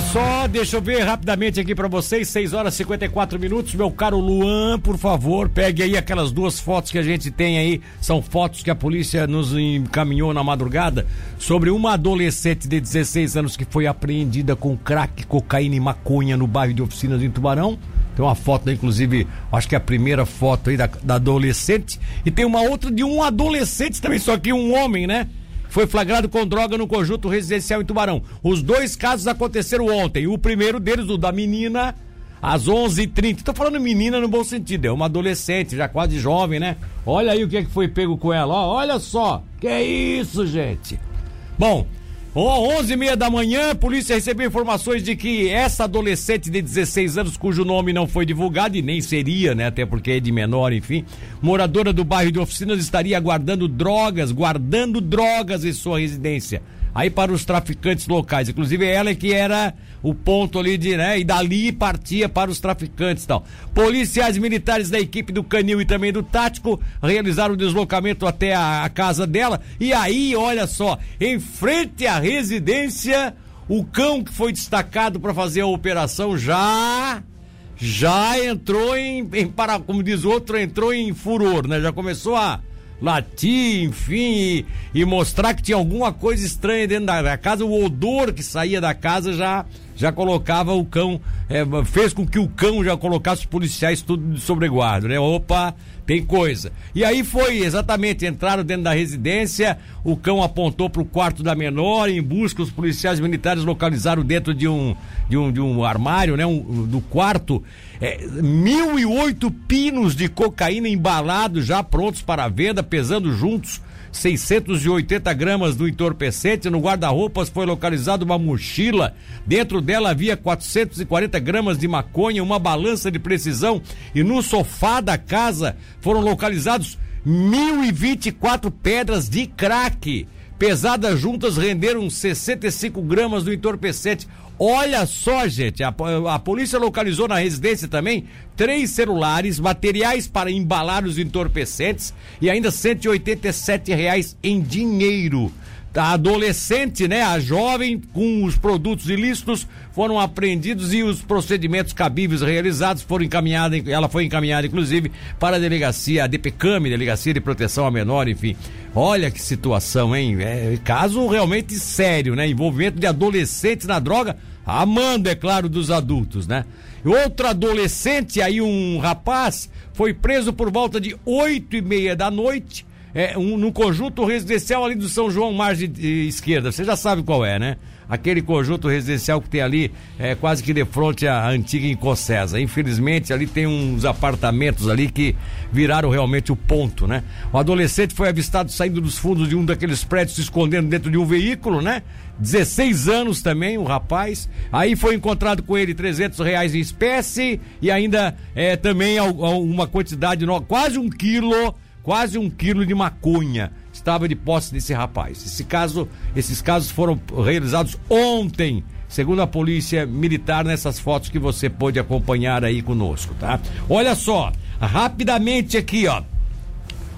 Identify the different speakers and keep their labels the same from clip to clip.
Speaker 1: Olha só, deixa eu ver rapidamente aqui para vocês, 6 horas e 54 minutos. Meu caro Luan, por favor, pegue aí aquelas duas fotos que a gente tem aí. São fotos que a polícia nos encaminhou na madrugada sobre uma adolescente de 16 anos que foi apreendida com crack, cocaína e maconha no bairro de Oficinas em Tubarão. Tem uma foto, inclusive, acho que é a primeira foto aí da, da adolescente. E tem uma outra de um adolescente também, só que um homem, né? Foi flagrado com droga no conjunto residencial em Tubarão. Os dois casos aconteceram ontem. O primeiro deles, o da menina, às 11h30. Tô falando menina no bom sentido, é uma adolescente, já quase jovem, né? Olha aí o que, é que foi pego com ela, ó, olha só. Que é isso, gente? Bom, onze e meia da manhã, a polícia recebeu informações de que essa adolescente de 16 anos, cujo nome não foi divulgado e nem seria, né? Até porque é de menor, enfim, moradora do bairro de Oficinas, estaria guardando drogas, guardando drogas em sua residência aí para os traficantes locais. Inclusive ela é que era o ponto ali de, né? E dali partia para os traficantes tal. Policiais militares da equipe do Canil e também do Tático realizaram o deslocamento até a, a casa dela. E aí, olha só, em frente à residência, o cão que foi destacado para fazer a operação já já entrou em, em para como diz outro entrou em furor, né? Já começou a latir, enfim, e, e, mostrar que tinha alguma coisa estranha dentro da, da, casa. O odor que saía da casa já, já colocava o cão, é, fez com que o cão já colocasse os policiais tudo de sobreguardo, né? Opa, tem coisa. E aí foi exatamente, entraram dentro da residência, o cão apontou para o quarto da menor, em busca, os policiais militares localizaram dentro de um, de um, de um armário, né? Um, do quarto, é, mil e oito pinos de cocaína embalados já prontos para venda, pesando juntos 680 gramas do entorpecente. No guarda-roupas foi localizada uma mochila. Dentro dela havia 440 gramas de maconha, uma balança de precisão. E no sofá da casa foram localizados 1.024 pedras de crack. Pesadas juntas renderam 65 gramas do entorpecente. Olha só, gente, a, a, polícia localizou na residência também três celulares, materiais para embalar os entorpecentes e ainda 187 reais em dinheiro a adolescente, né, a jovem com os produtos ilícitos foram apreendidos e os procedimentos cabíveis realizados foram encaminhados, ela foi encaminhada inclusive para a delegacia, a DPCAM, Delegacia de Proteção ao Menor, enfim. Olha que situação, hein? É caso realmente sério, né? Envolvimento de adolescentes na droga, amando, é claro, dos adultos, né? Outro adolescente, aí um rapaz, foi preso por volta de oito e meia da noite é, um, no conjunto residencial ali do São João, margem esquerda. Você já sabe qual é, né? Aquele conjunto residencial que tem ali, é, quase que de frente à antiga Incocesa. Infelizmente, ali tem uns apartamentos ali que viraram realmente o ponto, né? O adolescente foi avistado saindo dos fundos de um daqueles prédios, se escondendo dentro de um veículo, né? 16 anos também, o rapaz. Aí foi encontrado com ele 300 reais em espécie e ainda é, também uma quantidade, quase um quilo quase um quilo de maconha estava de posse desse rapaz. Esse caso, esses casos foram realizados ontem, segundo a polícia militar, nessas fotos que você pôde acompanhar aí conosco, tá? Olha só, rapidamente aqui, ó.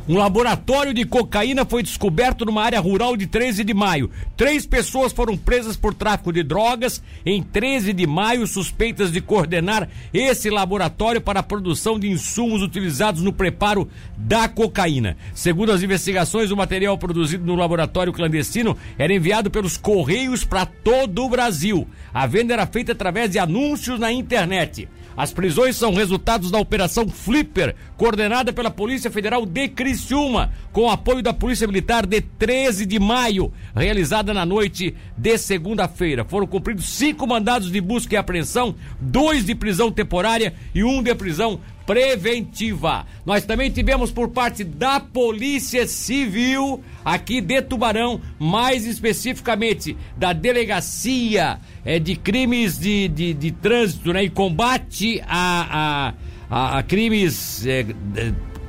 Speaker 1: Um laboratório de cocaína foi descoberto numa área rural de 13 de maio. Três pessoas foram presas por tráfico de drogas em 13 de maio, suspeitas de coordenar esse laboratório para a produção de insumos utilizados no preparo da cocaína. Segundo as investigações, o material produzido no laboratório clandestino era enviado pelos correios para todo o Brasil. A venda era feita através de anúncios na internet. As prisões são resultados da Operação Flipper, coordenada pela Polícia Federal de Criciúma, com apoio da Polícia Militar de 13 de maio, realizada na noite de segunda-feira. Foram cumpridos cinco mandados de busca e apreensão, dois de prisão temporária e um de prisão preventiva. Nós também tivemos por parte da Polícia Civil aqui de Tubarão, mais especificamente da Delegacia é, de Crimes de, de, de Trânsito né, e Combate a, a, a crimes é,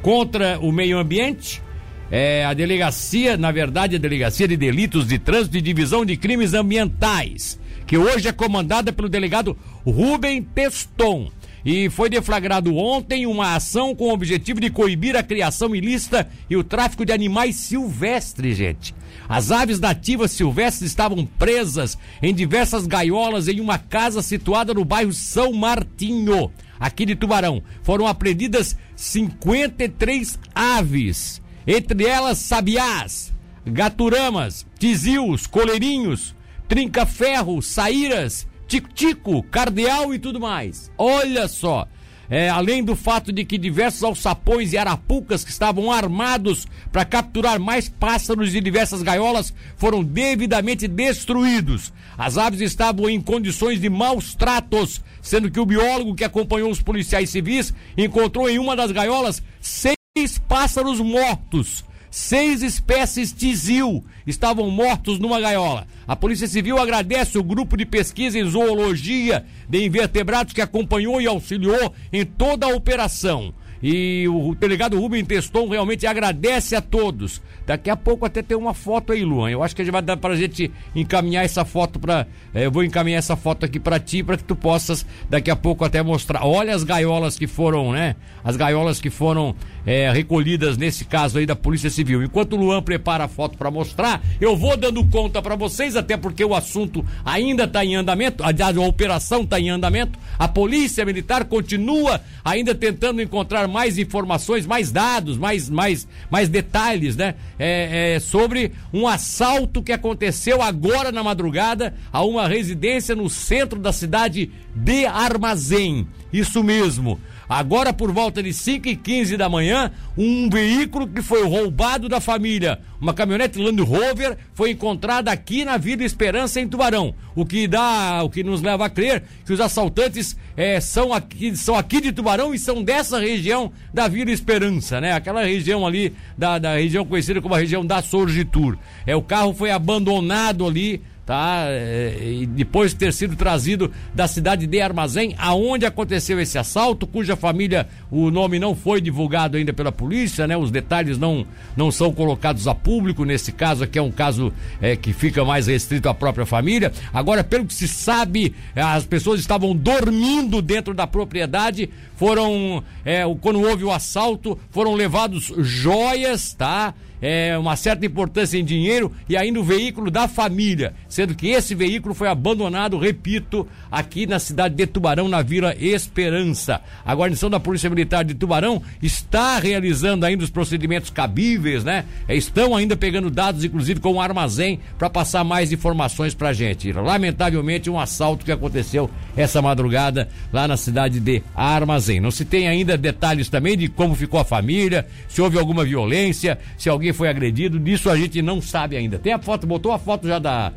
Speaker 1: contra o meio ambiente. É, a delegacia, na verdade, a Delegacia de Delitos de Trânsito e Divisão de Crimes Ambientais, que hoje é comandada pelo delegado Rubem Teston. E foi deflagrado ontem uma ação com o objetivo de coibir a criação ilícita e o tráfico de animais silvestres, gente. As aves nativas silvestres estavam presas em diversas gaiolas em uma casa situada no bairro São Martinho, aqui de Tubarão. Foram apreendidas 53 aves, entre elas sabiás, gaturamas, tizios, coleirinhos, trinca-ferro, saíras, tico-tico, cardeal e tudo mais. Olha só. É, além do fato de que diversos alçapões e arapucas que estavam armados para capturar mais pássaros de diversas gaiolas foram devidamente destruídos. As aves estavam em condições de maus tratos, sendo que o biólogo que acompanhou os policiais civis encontrou em uma das gaiolas seis pássaros mortos Seis espécies tizil estavam mortos numa gaiola. A Polícia Civil agradece o grupo de pesquisa em zoologia de invertebrados que acompanhou e auxiliou em toda a operação. E o delegado Rubem Teston realmente agradece a todos. Daqui a pouco até tem uma foto aí, Luan. Eu acho que a gente vai dar pra gente encaminhar essa foto para é, eu vou encaminhar essa foto aqui para ti para que tu possas daqui a pouco até mostrar. Olha as gaiolas que foram, né? As gaiolas que foram é, recolhidas nesse caso aí da Polícia Civil. Enquanto o Luan prepara a foto para mostrar, eu vou dando conta para vocês, até porque o assunto ainda está em andamento, aliás, a operação está em andamento. A Polícia Militar continua ainda tentando encontrar mais informações, mais dados, mais, mais, mais detalhes, né? É, é, sobre um assalto que aconteceu agora na madrugada a uma residência no centro da cidade de Armazém. Isso mesmo. Agora, por volta de 5 e 15 da manhã, um veículo que foi roubado da família, uma caminhonete Land Rover, foi encontrada aqui na Vila Esperança, em Tubarão. O que dá, o que nos leva a crer que os assaltantes é, são, aqui, são aqui de Tubarão e são dessa região da Vila Esperança, né? Aquela região ali, da, da região conhecida como a região da Sorgitur. É, o carro foi abandonado ali tá? É, e depois de ter sido trazido da cidade de Armazém, aonde aconteceu esse assalto, cuja família, o nome não foi divulgado ainda pela polícia, né? Os detalhes não, não são colocados a público nesse caso aqui é um caso é, que fica mais restrito à própria família. Agora, pelo que se sabe, as pessoas estavam dormindo dentro da propriedade, foram, é, quando houve o assalto, foram levados joias, tá? É, uma certa importância em dinheiro e ainda o veículo da família, sendo que esse veículo foi abandonado, repito, aqui na cidade de Tubarão, na Vila Esperança. A guarnição da Polícia Militar de Tubarão está realizando ainda os procedimentos cabíveis, né? É, estão ainda pegando dados, inclusive com o um armazém, para passar mais informações pra gente. Lamentavelmente, um assalto que aconteceu essa madrugada lá na cidade de Armazém. Não se tem ainda detalhes também de como ficou a família, se houve alguma violência, se alguém foi agredido, disso a gente não sabe ainda. Tem a foto, botou a foto já da.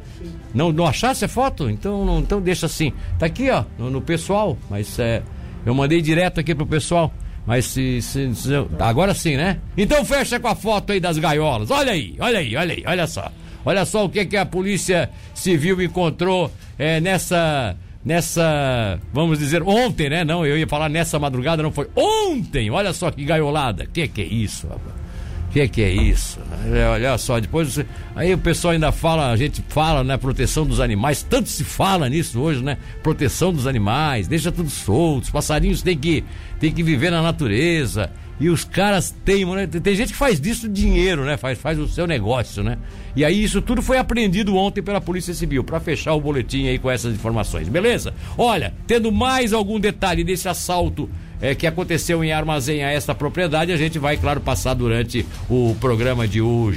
Speaker 1: Não, não achasse a foto? Então, não, então deixa assim. Tá aqui, ó, no, no pessoal, mas é, eu mandei direto aqui pro pessoal. Mas se, se, se, Agora sim, né? Então fecha com a foto aí das gaiolas. Olha aí, olha aí, olha aí, olha só. Olha só o que, que a Polícia Civil encontrou é, nessa. Nessa. Vamos dizer, ontem, né? Não, eu ia falar nessa madrugada, não foi. Ontem! Olha só que gaiolada. Que que é isso, rapaz? Que que é isso? É, olha só, depois você, aí o pessoal ainda fala, a gente fala, né, proteção dos animais, tanto se fala nisso hoje, né? Proteção dos animais, deixa tudo solto, os passarinhos têm que, têm que viver na natureza. E os caras teimam, né? Tem gente que faz disso dinheiro, né? Faz, faz o seu negócio, né? E aí isso tudo foi apreendido ontem pela Polícia Civil, para fechar o boletim aí com essas informações, beleza? Olha, tendo mais algum detalhe desse assalto é, que aconteceu em Armazém a esta propriedade, a gente vai, claro, passar durante o programa de hoje.